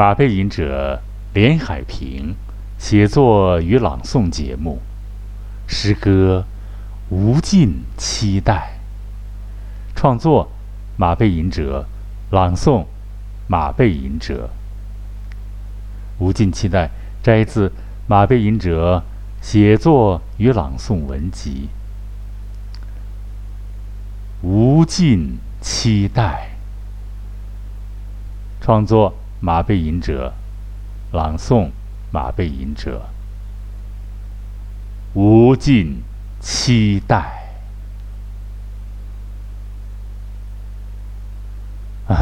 马背吟者连海平写作与朗诵节目，诗歌无尽期待。创作马背吟者，朗诵马背吟者。无尽期待摘自马背吟者写作与朗诵文集。无尽期待。创作马背吟者，朗诵马背吟者。无尽期待。唉，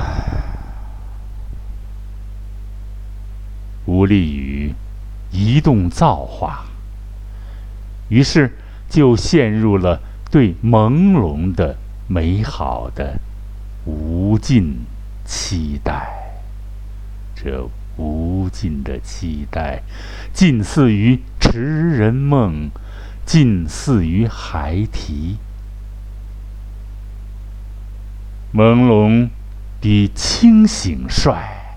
无力于移动造化，于是就陷入了对朦胧的。美好的无尽期待，这无尽的期待，近似于痴人梦，近似于孩提。朦胧比清醒帅，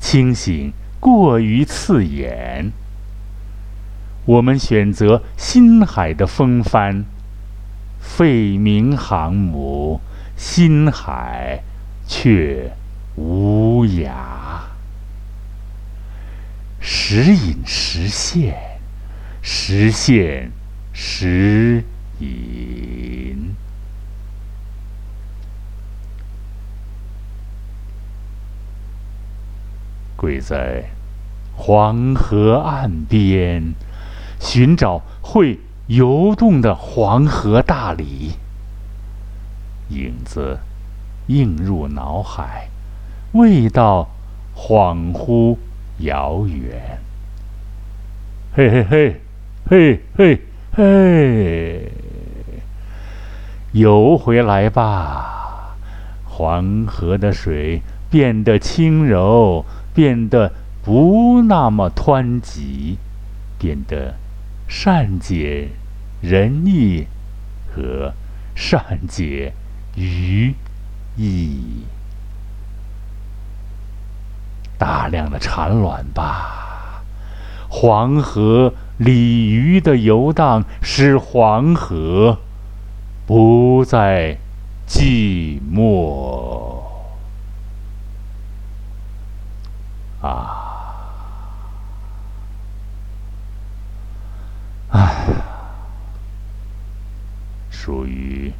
清醒过于刺眼。我们选择心海的风帆。费明航母，心海却无涯。时隐时现，时现时隐。跪在黄河岸边，寻找会。游动的黄河大鲤，影子映入脑海，味道恍惚遥远。嘿嘿嘿，嘿嘿嘿，游回来吧，黄河的水变得轻柔，变得不那么湍急，变得善解。仁义和善解于意，大量的产卵吧。黄河鲤鱼的游荡，使黄河不再寂寞。啊，唉。属于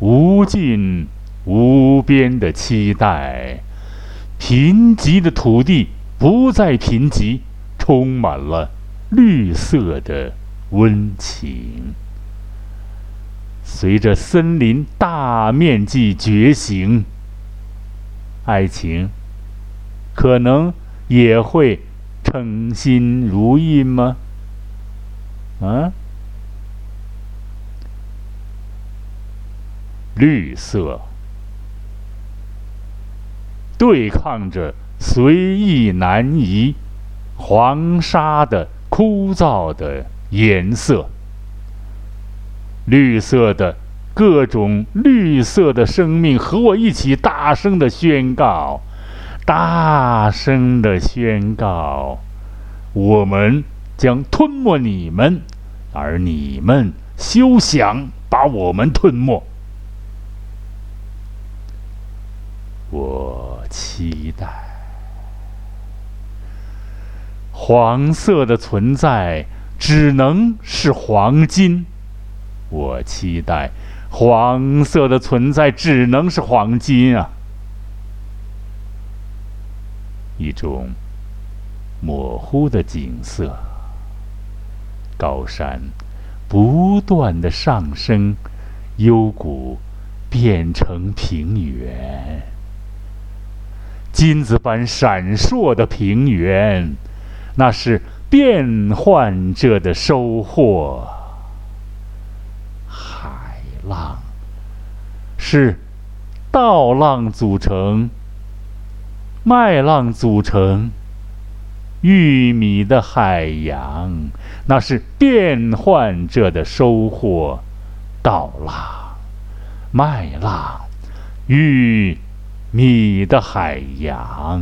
无尽无边的期待，贫瘠的土地不再贫瘠，充满了绿色的温情。随着森林大面积觉醒，爱情可能也会称心如意吗？啊？绿色对抗着随意难移黄沙的枯燥的颜色，绿色的各种绿色的生命和我一起大声的宣告，大声的宣告，我们将吞没你们，而你们休想把我们吞没。我期待黄色的存在只能是黄金。我期待黄色的存在只能是黄金啊！一种模糊的景色，高山不断的上升，幽谷变成平原。金子般闪烁的平原，那是变幻着的收获。海浪是稻浪组成，麦浪组成，玉米的海洋，那是变幻着的收获。稻浪、麦浪、玉。你的海洋，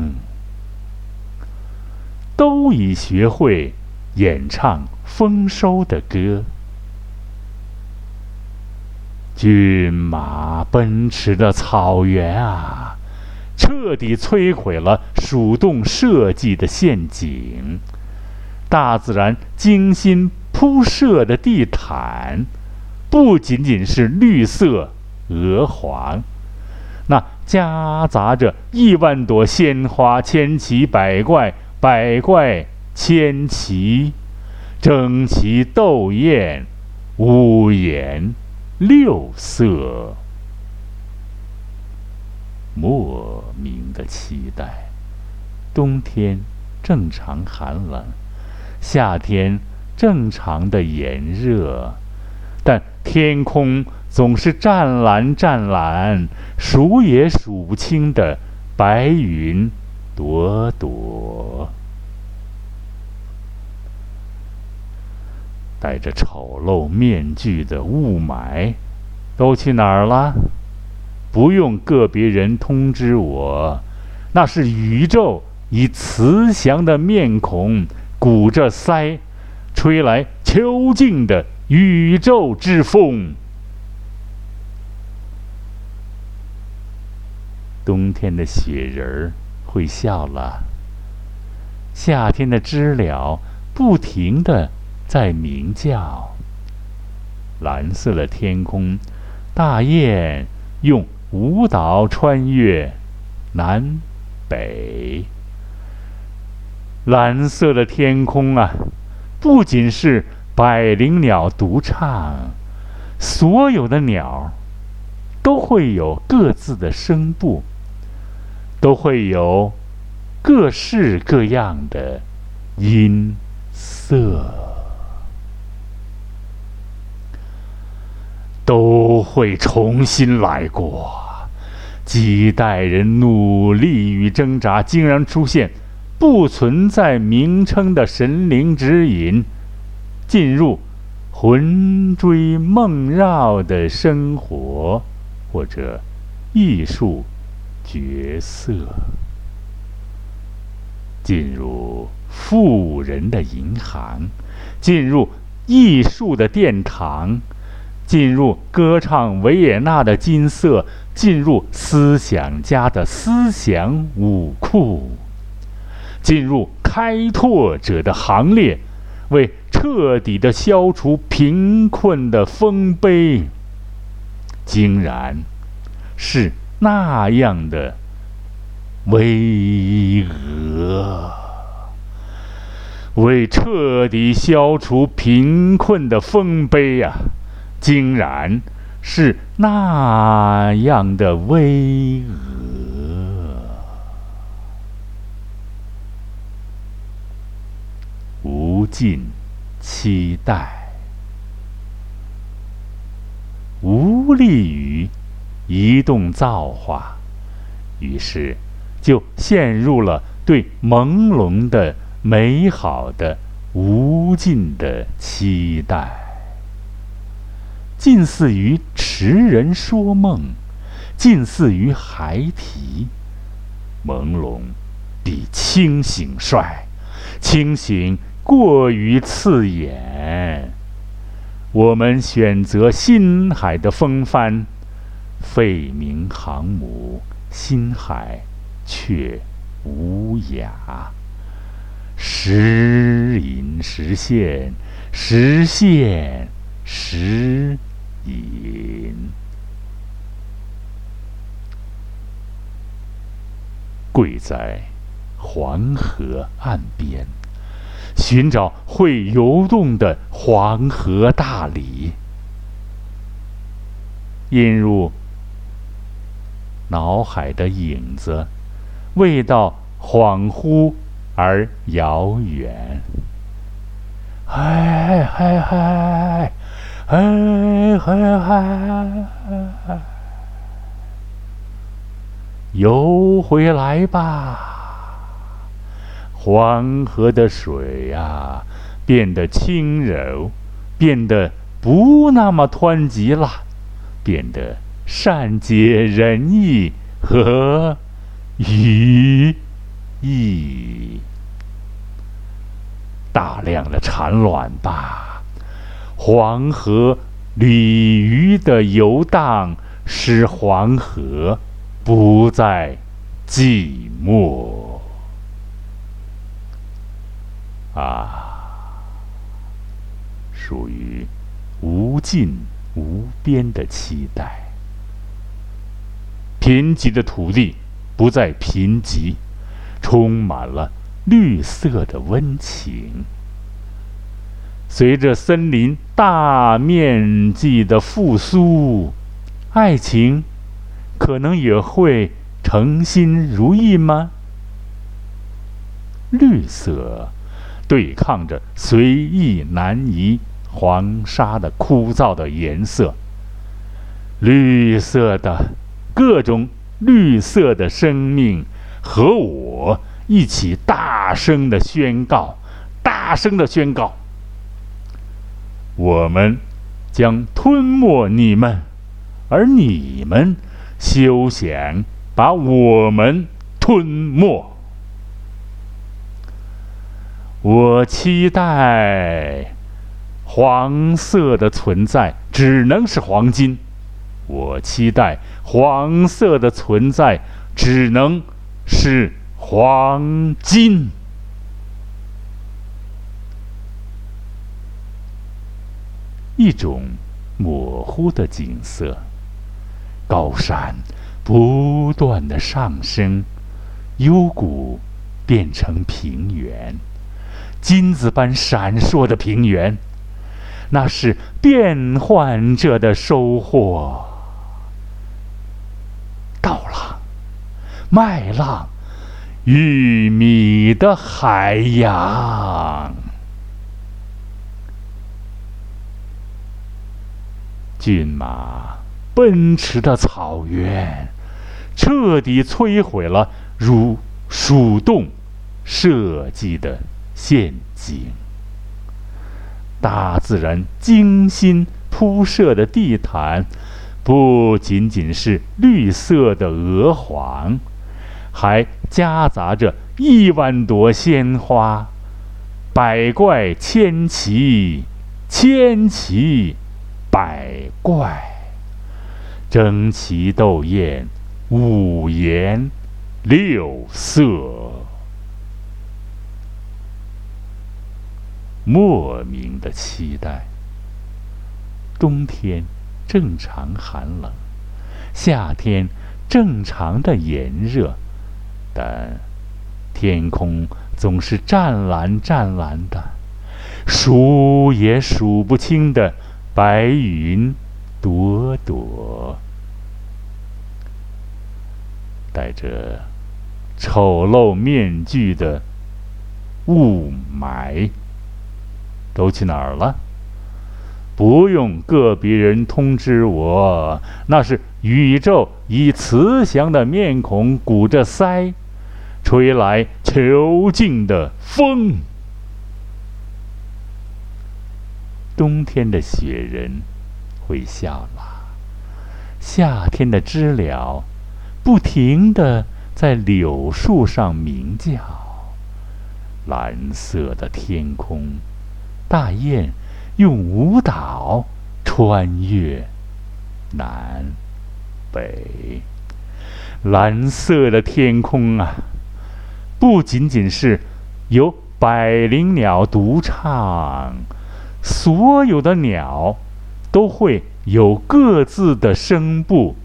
都已学会演唱丰收的歌。骏马奔驰的草原啊，彻底摧毁了鼠洞设计的陷阱。大自然精心铺设的地毯，不仅仅是绿色、鹅黄，夹杂着亿万朵鲜花，千奇百怪，百怪千奇，争奇斗艳，五颜。六色，莫名的期待。冬天正常寒冷，夏天正常的炎热，但天空总是湛蓝湛蓝，数也数不清的白云朵朵。戴着丑陋面具的雾霾，都去哪儿了？不用个别人通知我，那是宇宙以慈祥的面孔，鼓着腮，吹来秋静的宇宙之风。冬天的雪人儿会笑了，夏天的知了不停的。在鸣叫。蓝色的天空，大雁用舞蹈穿越南北。蓝色的天空啊，不仅是百灵鸟独唱，所有的鸟都会有各自的声部，都会有各式各样的音色。都会重新来过。几代人努力与挣扎，竟然出现不存在名称的神灵指引，进入魂追梦绕的生活或者艺术角色，进入富人的银行，进入艺术的殿堂。进入歌唱维也纳的金色，进入思想家的思想武库，进入开拓者的行列，为彻底的消除贫困的丰碑，竟然是那样的巍峨，为彻底消除贫困的丰碑呀！竟然是那样的巍峨，无尽期待，无力于移动造化，于是就陷入了对朦胧的、美好的、无尽的期待。近似于痴人说梦，近似于孩提。朦胧比清醒帅，清醒过于刺眼。我们选择心海的风帆，废名航母，心海却无涯。时隐时现，时现时。隐，跪在黄河岸边，寻找会游动的黄河大鲤，映入脑海的影子，味道恍惚而遥远。嗨嗨嗨！嗨嗨嗨！游回来吧，黄河的水呀，变得轻柔，变得不那么湍急了，变得善解人意和愉意。大量的产卵吧。黄河鲤鱼的游荡，使黄河不再寂寞。啊，属于无尽无边的期待。贫瘠的土地不再贫瘠，充满了绿色的温情。随着森林大面积的复苏，爱情可能也会称心如意吗？绿色对抗着随意难移黄沙的枯燥的颜色，绿色的。各种绿色的生命和我一起大声的宣告，大声的宣告：我们将吞没你们，而你们休想把我们吞没。我期待黄色的存在只能是黄金。我期待黄色的存在只能是黄金。一种模糊的景色，高山不断的上升，幽谷变成平原，金子般闪烁的平原，那是变幻着的收获。麦浪，玉米的海洋，骏马奔驰的草原，彻底摧毁了如鼠洞设计的陷阱。大自然精心铺设的地毯，不仅仅是绿色的鹅黄。还夹杂着亿万朵鲜花，百怪千奇，千奇百怪，争奇斗艳，五颜六色，莫名的期待。冬天正常寒冷，夏天正常的炎热。但天空总是湛蓝湛蓝的，数也数不清的白云朵朵，戴着丑陋面具的雾霾都去哪儿了？不用个别人通知我，那是宇宙以慈祥的面孔鼓着腮。吹来囚禁的风，冬天的雪人会笑了，夏天的知了不停地在柳树上鸣叫，蓝色的天空，大雁用舞蹈穿越南北，蓝色的天空啊！不仅仅是由百灵鸟独唱，所有的鸟都会有各自的声部，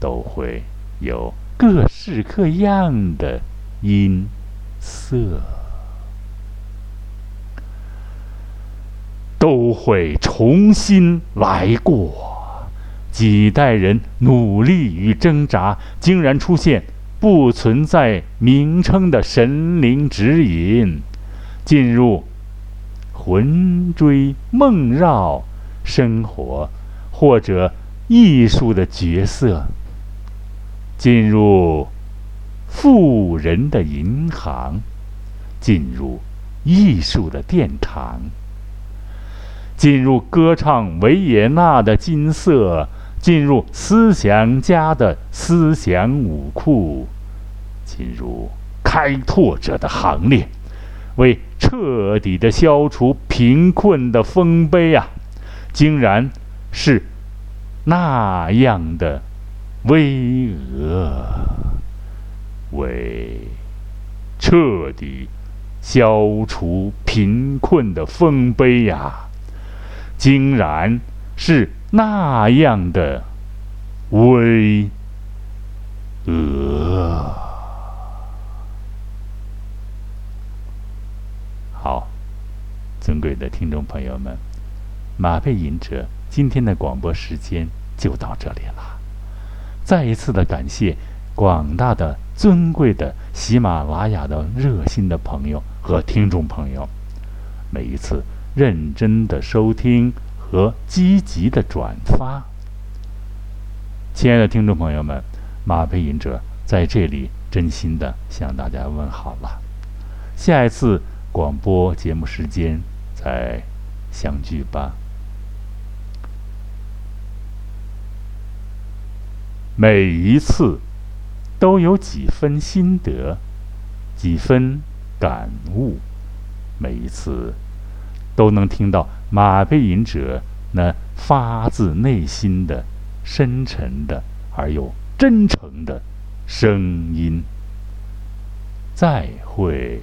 都会有各式各样的音色，都会重新来过。几代人努力与挣扎，竟然出现。不存在名称的神灵指引，进入魂追梦绕生活或者艺术的角色，进入富人的银行，进入艺术的殿堂，进入歌唱维也纳的金色，进入思想家的思想武库。进入开拓者的行列，为彻底的消除贫困的丰碑啊，竟然是那样的巍峨，为彻底消除贫困的丰碑呀，竟然是那样的巍峨。好，尊贵的听众朋友们，马背吟者今天的广播时间就到这里了。再一次的感谢广大的尊贵的喜马拉雅的热心的朋友和听众朋友，每一次认真的收听和积极的转发。亲爱的听众朋友们，马背吟者在这里真心的向大家问好了。下一次。广播节目时间再相聚吧。每一次都有几分心得，几分感悟，每一次都能听到马背吟者那发自内心的、深沉的而又真诚的声音。再会。